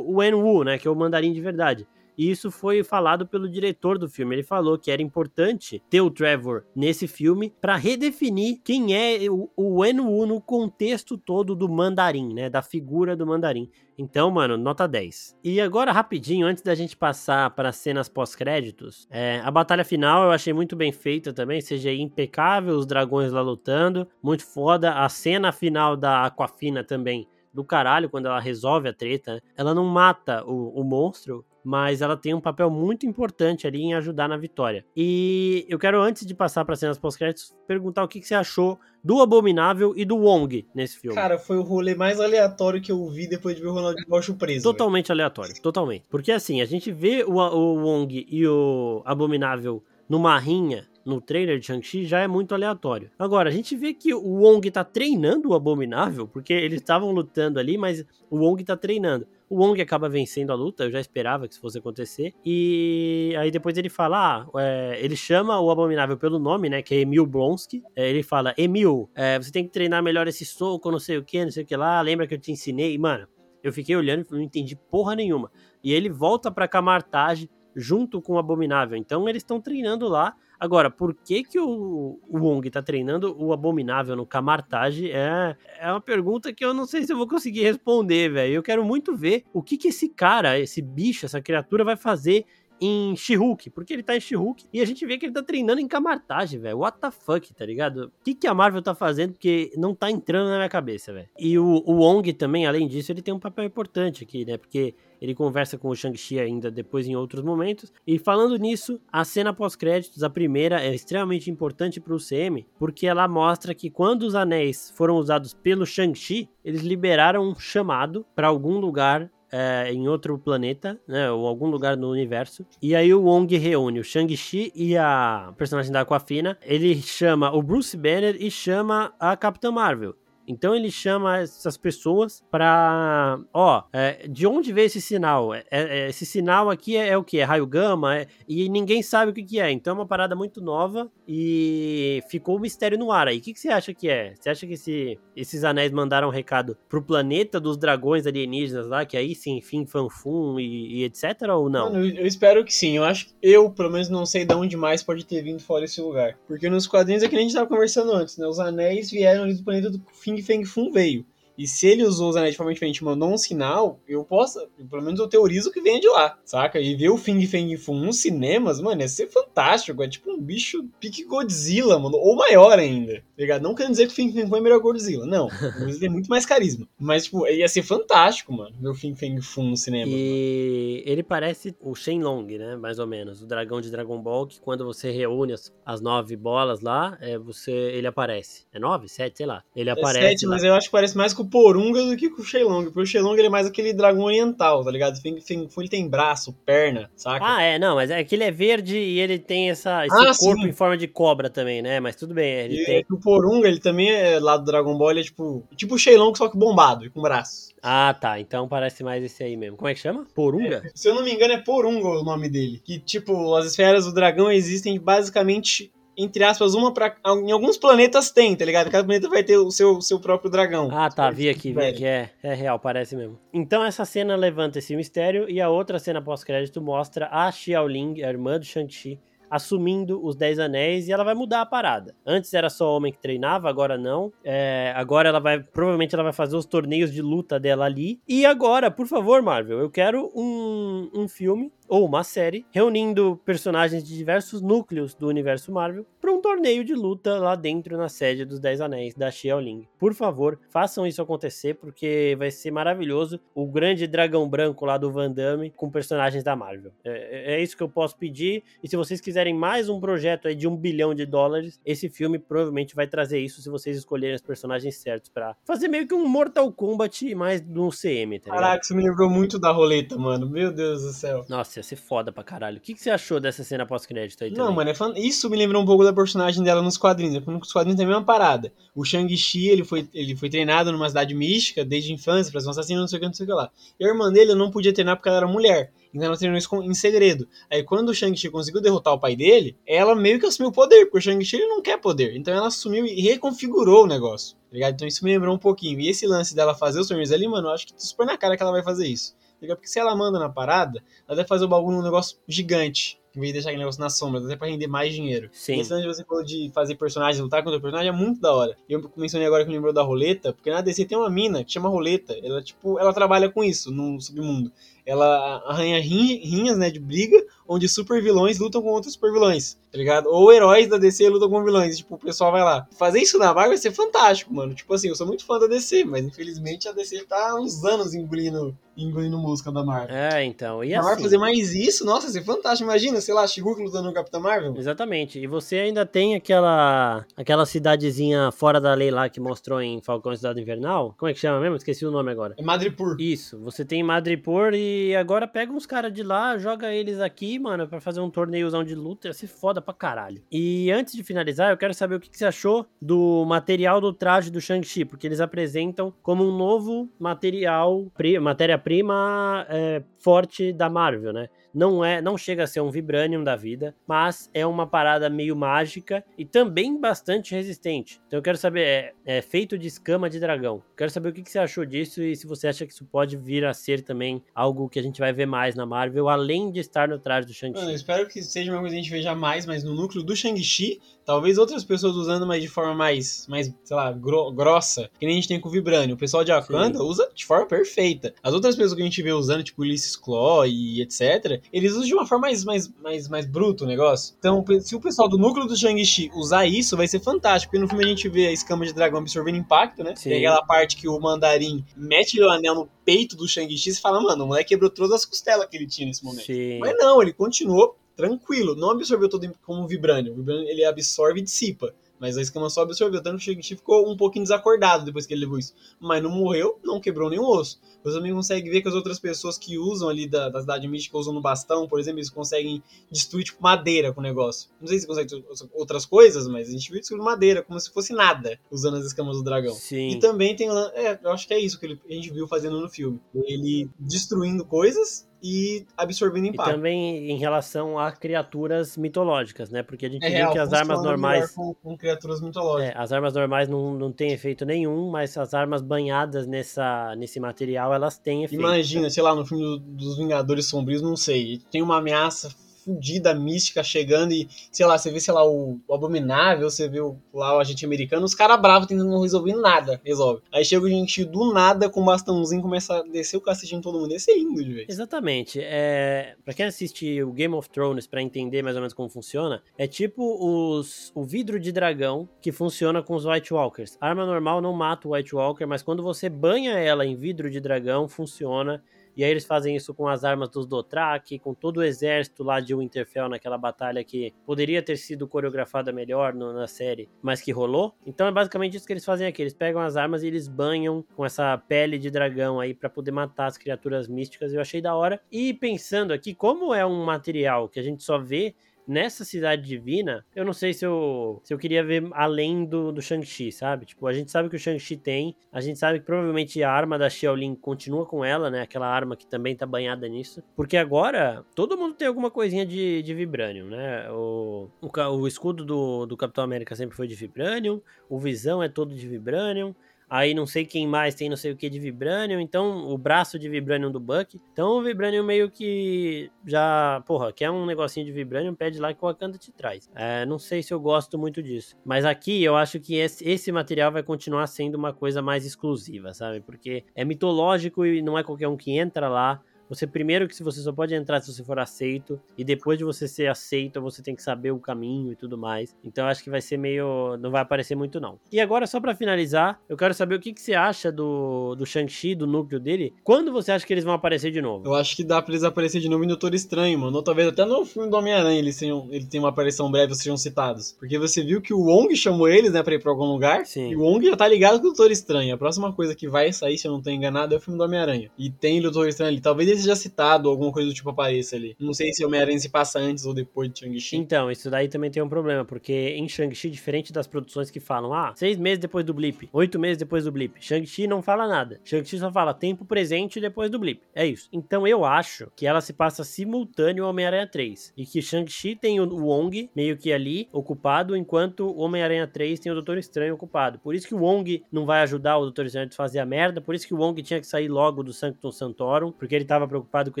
Wen Wu, né? Que é o mandarim de verdade. E isso foi falado pelo diretor do filme. Ele falou que era importante ter o Trevor nesse filme para redefinir quem é o, Wen-Wu no contexto todo do mandarim, né? Da figura do mandarim. Então, mano, nota 10. E agora, rapidinho, antes da gente passar para as cenas pós-créditos, é, a batalha final eu achei muito bem feita também, seja impecável, os dragões lá lutando, muito foda. A cena final da Aquafina também, do caralho, quando ela resolve a treta. Ela não mata o, o monstro, mas ela tem um papel muito importante ali em ajudar na vitória. E eu quero, antes de passar para cenas pós-créditos, perguntar o que, que, você achou do Abominável e do Wong nesse filme. Cara, foi o rolê mais aleatório que eu vi depois de ver o Ronaldinho Gaúcho preso. Totalmente véio. aleatório, totalmente. Porque assim, a gente vê o, o Wong e o Abominável numa rinha no trailer de Shang-Chi já é muito aleatório. Agora, a gente vê que o Wong tá treinando o Abominável, porque eles estavam lutando ali, mas o Wong tá treinando. O Wong acaba vencendo a luta, eu já esperava que isso fosse acontecer. E aí depois ele fala, ah, é, ele chama o Abominável pelo nome, né, que é Emil Blonsky. É, ele fala, Emil, é, você tem que treinar melhor esse soco, não sei o que, não sei o que lá, lembra que eu te ensinei? Mano, eu fiquei olhando e não entendi porra nenhuma. E ele volta pra Camartage junto com o Abominável. Então eles estão treinando lá Agora, por que que o, o Wong tá treinando o Abominável no Camartage é, é uma pergunta que eu não sei se eu vou conseguir responder, velho. Eu quero muito ver o que que esse cara, esse bicho, essa criatura vai fazer em She-Hulk, porque ele tá em She-Hulk e a gente vê que ele tá treinando em Camartage, velho. What the fuck, tá ligado? O que, que a Marvel tá fazendo porque não tá entrando na minha cabeça, velho. E o, o Wong também, além disso, ele tem um papel importante aqui, né? Porque ele conversa com o Shang-Chi ainda depois em outros momentos. E falando nisso, a cena pós-créditos, a primeira, é extremamente importante para o CM, porque ela mostra que quando os anéis foram usados pelo Shang-Chi, eles liberaram um chamado para algum lugar é, em outro planeta, né, ou algum lugar no universo. E aí o Wong reúne o Shang-Chi e a personagem da Aquafina. Ele chama o Bruce Banner e chama a Capitã Marvel. Então ele chama essas pessoas para, ó, é, de onde veio esse sinal? É, é, esse sinal aqui é, é o que? É raio gama? É, e ninguém sabe o que, que é. Então é uma parada muito nova e ficou um mistério no ar aí. O que, que você acha que é? Você acha que esse, esses anéis mandaram um recado pro planeta dos dragões alienígenas lá, que aí sim, fim, fanfum e, e etc ou não? Mano, eu espero que sim. Eu acho que eu, pelo menos, não sei de onde mais pode ter vindo fora esse lugar. Porque nos quadrinhos é que a gente tava conversando antes, né? Os anéis vieram ali do planeta do fim Feng Fun veio. E se ele usou os anéis de forma diferente e mandou um sinal, eu posso, pelo menos eu teorizo que venha de lá, saca? E ver o Fing Feng Fun nos cinemas, mano, ia ser fantástico. É tipo um bicho pique Godzilla, mano, ou maior ainda, tá ligado? Não querendo dizer que o Fing Feng Fun é melhor Godzilla, não. *laughs* O Godzilla tem muito mais carisma. Mas, tipo, ia ser fantástico, mano, ver o Fing Feng Fun no cinema. E mano. ele parece o Shenlong, né? Mais ou menos. O dragão de Dragon Ball, que quando você reúne as, as nove bolas lá, é, você, ele aparece. É nove? Sete? Sei lá. Ele é aparece. Sete, mas eu acho que parece mais com o Porunga do que com o Shenlong. Porque o Shenlong ele é mais aquele dragão oriental, tá ligado? Ele tem braço, perna, saca? Ah, é, não, mas é que ele é verde e ele tem essa, esse ah, corpo sim. em forma de cobra também, né? Mas tudo bem, ele e tem. É o Porunga, ele também é lá do Dragon Ball, ele é tipo, tipo o Shenlong, só que bombado e com braço. Ah, tá. Então parece mais esse aí mesmo. Como é que chama? Porunga? É, se eu não me engano, é Porunga o nome dele. Que, tipo, as esferas do dragão existem basicamente entre aspas, uma para Em alguns planetas tem, tá ligado? Cada planeta vai ter o seu, seu próprio dragão. Ah, tá. Vi aqui, vi aqui. É, é real, parece mesmo. Então essa cena levanta esse mistério e a outra cena pós-crédito mostra a Xiaoling, a irmã do Shang-Chi, assumindo os Dez Anéis e ela vai mudar a parada. Antes era só homem que treinava, agora não. É, agora ela vai, provavelmente ela vai fazer os torneios de luta dela ali. E agora, por favor, Marvel, eu quero um, um filme ou uma série reunindo personagens de diversos núcleos do universo Marvel para um torneio de luta lá dentro na sede dos Dez Anéis da Xiaoling. Por favor, façam isso acontecer porque vai ser maravilhoso o grande dragão branco lá do Van Damme com personagens da Marvel. É, é, é isso que eu posso pedir e se vocês quiserem mais um projeto aí de um bilhão de dólares, esse filme provavelmente vai trazer isso se vocês escolherem os personagens certos para fazer meio que um Mortal Kombat mais no CM, tá Caraca, isso me lembrou muito da roleta, mano. Meu Deus do céu. Nossa, ia ser foda pra caralho. O que, que você achou dessa cena pós-crédito aí Não, mano, é fan... isso me lembrou um pouco da personagem dela nos quadrinhos. Porque nos quadrinhos tem a mesma parada. O Shang-Chi, ele foi, ele foi treinado numa cidade mística desde a infância pra ser um assassino, não sei o que, não sei o que lá. E a irmã dele não podia treinar porque ela era mulher. Então ela treinou isso em segredo. Aí quando o Shang-Chi conseguiu derrotar o pai dele, ela meio que assumiu o poder, porque o Shang-Chi não quer poder. Então ela assumiu e reconfigurou o negócio. Tá ligado? Então isso me lembrou um pouquinho. E esse lance dela fazer os torneios ali, mano, eu acho que super na cara que ela vai fazer isso. Porque se ela manda na parada, ela deve fazer o bagulho num negócio gigante. Em vez de deixar aquele negócio na sombra, até pra render mais dinheiro. Sim. Esse lance você falou de fazer personagens lutar contra o personagem é muito da hora. E eu mencionei agora que me lembrou da roleta, porque na DC tem uma mina que chama roleta. Ela, tipo, ela trabalha com isso no submundo ela arranha rinhas, né, de briga, onde super vilões lutam com outros super vilões, tá ligado? Ou heróis da DC lutam com vilões, tipo, o pessoal vai lá. Fazer isso na Marvel vai ser fantástico, mano. Tipo assim, eu sou muito fã da DC, mas infelizmente a DC tá há uns anos engolindo, engolindo música da Marvel. É, então. E a assim... Marvel fazer mais isso, nossa, ser fantástico. Imagina, sei lá, Shigurk lutando no Capitão Marvel. Exatamente. E você ainda tem aquela aquela cidadezinha fora da lei lá que mostrou em Falcão e Cidade Invernal. Como é que chama mesmo? Esqueci o nome agora. É Madripoor. Isso. Você tem Madripoor e e agora pega uns caras de lá, joga eles aqui, mano, para fazer um torneiozão de luta. Ia ser foda pra caralho. E antes de finalizar, eu quero saber o que, que você achou do material do traje do Shang-Chi, porque eles apresentam como um novo material, matéria-prima é, forte da Marvel, né? Não é, não chega a ser um vibranium da vida, mas é uma parada meio mágica e também bastante resistente. Então eu quero saber, é, é feito de escama de dragão. Quero saber o que, que, você achou disso e se você acha que isso pode vir a ser também algo que a gente vai ver mais na Marvel, além de estar no traje do Shang-Chi. Espero que seja uma coisa que a gente veja mais, mas no núcleo do Shang-Chi, talvez outras pessoas usando, mas de forma mais, mais sei lá, gro grossa, que nem a gente tem com o Vibranium. O pessoal de Wakanda Sim. usa de forma perfeita. As outras pessoas que a gente vê usando, tipo Ulysses Claw e etc., eles usam de uma forma mais, mais, mais, mais bruto o negócio. Então, se o pessoal do núcleo do Shang-Chi usar isso, vai ser fantástico. Porque no filme a gente vê a escama de dragão absorvendo impacto, né? Sim. Tem aquela parte que o mandarim mete o anel no peito do Shang-Chi e fala, mano, o moleque quebrou todas as costelas que ele tinha nesse momento. Sim. Mas não, ele continuou tranquilo. Não absorveu todo como o Vibranium. O Vibranium ele absorve e dissipa. Mas a escama só absorveu, tanto que o Shang-Chi ficou um pouquinho desacordado depois que ele levou isso. Mas não morreu, não quebrou nenhum osso. Você também consegue ver que as outras pessoas que usam ali da, da cidade mística, usam no bastão, por exemplo, eles conseguem destruir, tipo, madeira com o negócio. Não sei se consegue outras coisas, mas a gente viu destruir madeira, como se fosse nada, usando as escamas do dragão. Sim. E também tem, é, eu acho que é isso que ele, a gente viu fazendo no filme. Ele destruindo coisas e absorvendo impacto. E também em relação a criaturas mitológicas, né? Porque a gente é viu real, que as armas normais. Com, com, criaturas mitológicas. É, as armas normais não, não têm efeito nenhum, mas as armas banhadas nessa, nesse material, elas têm efeito. Imagina, sei lá, no filme do, dos Vingadores Sombrios, não sei, tem uma ameaça fudida, mística chegando e, sei lá, você vê, sei lá, o, o Abominável, você vê o, lá o agente americano, os caras bravos tentando não resolver nada, resolve. Aí chega o gente do nada com um bastãozinho, começa a descer o cacete em todo mundo, esse é lindo vez. Exatamente. É, pra quem assiste o Game of Thrones pra entender mais ou menos como funciona, é tipo os, o vidro de dragão que funciona com os White Walkers. A arma normal não mata o White Walker, mas quando você banha ela em vidro de dragão, funciona E aí eles fazem isso com as armas dos Dothraki, com todo o exército lá de Winterfell naquela batalha que poderia ter sido coreografada melhor no, na série, mas que rolou. Então é basicamente isso que eles fazem aqui. Eles pegam as armas e eles banham com essa pele de dragão aí para poder matar as criaturas místicas. Eu achei da hora. E pensando aqui, como é um material que a gente só vê nessa cidade divina, eu não sei se eu, se eu queria ver além do, do Shang-Chi, sabe? Tipo, a gente sabe que o Shang-Chi tem, a gente sabe que provavelmente a arma da Xiaolin continua com ela, né? Aquela arma que também tá banhada nisso. Porque agora, todo mundo tem alguma coisinha de, de Vibranium, né? O, o, o escudo do, do Capitão América sempre foi de Vibranium, o Visão é todo de Vibranium, Aí não sei quem mais tem não sei o que de Vibranium. Então, o braço de Vibranium do Buck. Então, o Vibranium meio que já. Porra, quer um negocinho de Vibranium? Pede lá que o Wakanda te traz. É, não sei se eu gosto muito disso. Mas aqui eu acho que esse, esse material vai continuar sendo uma coisa mais exclusiva, sabe? Porque é mitológico e não é qualquer um que entra lá. Você primeiro que você só pode entrar se você for aceito e depois de você ser aceito, você tem que saber o caminho e tudo mais. Então acho que vai ser meio não vai aparecer muito não. E agora só para finalizar, eu quero saber o que, que você acha do do Shang-Chi, do núcleo dele. Quando você acha que eles vão aparecer de novo? Eu acho que dá para eles aparecer de novo em Doutor Estranho, mano. Ou talvez até no filme do Homem-Aranha eles tenham, ele tem uma aparição breve, sejam citados. Porque você viu que o Wong chamou eles, né, para ir para algum lugar? Sim. E o Wong já tá ligado com o Doutor Estranho. A próxima coisa que vai sair, se eu não tô enganado, é o filme do Homem-Aranha. E tem o Doutor Estranho ali. Talvez ele seja citado, alguma coisa do tipo apareça ali. Não sei se Homem-Aranha se passa antes ou depois de Shang-Chi. Então, isso daí também tem um problema, porque em Shang-Chi, diferente das produções que falam, ah, seis meses depois do blip, oito meses depois do blip, Shang-Chi não fala nada. Shang-Chi só fala tempo presente depois do blip. É isso. Então eu acho que ela se passa simultâneo ao Homem-Aranha 3. E que Shang-Chi tem o Wong meio que ali ocupado, enquanto o Homem-Aranha 3 tem o Doutor Estranho ocupado. Por isso que o Wong não vai ajudar o Doutor Estranho a fazer a merda, por isso que o Wong tinha que sair logo do Sanctum Santorum, porque ele tava preocupado com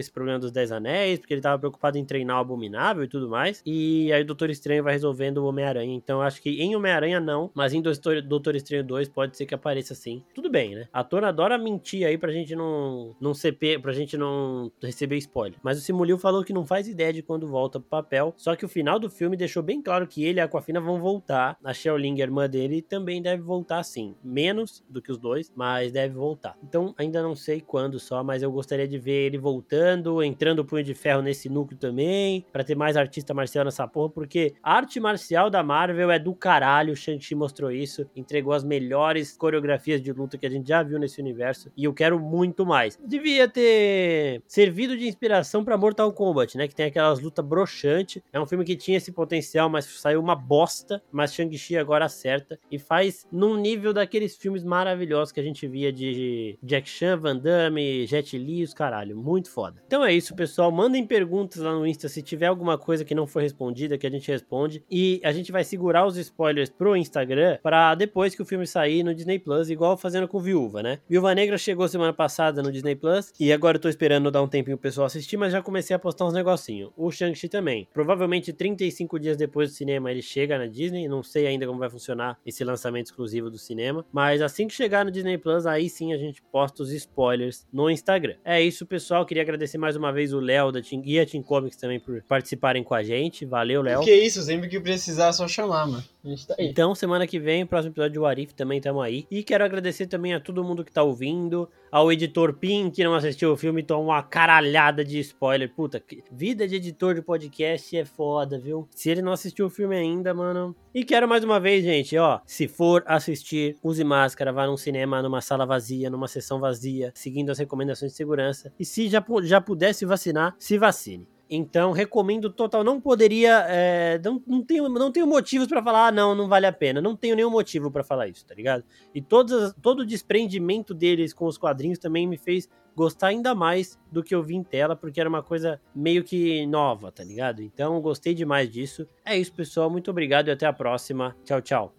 esse problema dos Dez Anéis, porque ele tava preocupado em treinar o Abominável e tudo mais. E aí o Doutor Estranho vai resolvendo o Homem-Aranha. Então acho que em Homem-Aranha não, mas em Doutor, Doutor Estranho 2 pode ser que apareça sim. Tudo bem, né? A Ator adora mentir aí pra gente não, não CP, pra gente não receber spoiler. Mas o Simulil falou que não faz ideia de quando volta pro papel. Só que o final do filme deixou bem claro que ele e a Aquafina vão voltar. A Xiaoling, a irmã dele, também deve voltar sim. Menos do que os dois, mas deve voltar. Então ainda não sei quando só, mas eu gostaria de ver ele voltando entrando o Punho de Ferro nesse núcleo também, para ter mais artista marcial nessa porra, porque a arte marcial da Marvel é do caralho, o Shang-Chi mostrou isso, entregou as melhores coreografias de luta que a gente já viu nesse universo, e eu quero muito mais. Devia ter servido de inspiração para Mortal Kombat, né, que tem aquelas lutas broxantes, é um filme que tinha esse potencial, mas saiu uma bosta, mas Shang-Chi agora acerta, e faz num nível daqueles filmes maravilhosos que a gente via de Jack Chan, Van Damme, Jet Li, os caralho, muito foda. Então é isso, pessoal. Mandem perguntas lá no Insta se tiver alguma coisa que não foi respondida, que a gente responde. E a gente vai segurar os spoilers pro Instagram para depois que o filme sair no Disney Plus, igual fazendo com Viúva, né? Viúva Negra chegou semana passada no Disney Plus e agora eu tô esperando dar um tempinho pro pessoal assistir, mas já comecei a postar uns negocinhos. O Shang-Chi também. Provavelmente 35 dias depois do cinema ele chega na Disney. Não sei ainda como vai funcionar esse lançamento exclusivo do cinema, mas assim que chegar no Disney Plus, aí sim a gente posta os spoilers no Instagram. É isso, pessoal. Queria agradecer mais uma vez o Léo da Team, e a Team Comics também por participarem com a gente. Valeu, Léo. Que isso, sempre que precisar é só chamar, mano. Gente tá aí. Então, semana que vem, próximo episódio de Warif também estamos aí. E quero agradecer também a todo mundo que tá ouvindo, ao editor Pim, que não assistiu o filme, tomou uma caralhada de spoiler. Puta, vida de editor de podcast é foda, viu? Se ele não assistiu o filme ainda, mano. E quero mais uma vez, gente, ó, se for assistir, use máscara, vá num cinema, numa sala vazia, numa sessão vazia, seguindo as recomendações de segurança. E se já, já pudesse vacinar, se vacine. Então, recomendo total. Não poderia. É, não, não, tenho, não tenho motivos para falar, ah, não, não vale a pena. Não tenho nenhum motivo para falar isso, tá ligado? E todos, todo o desprendimento deles com os quadrinhos também me fez gostar ainda mais do que eu vi em tela, porque era uma coisa meio que nova, tá ligado? Então, gostei demais disso. É isso, pessoal. Muito obrigado e até a próxima. Tchau, tchau.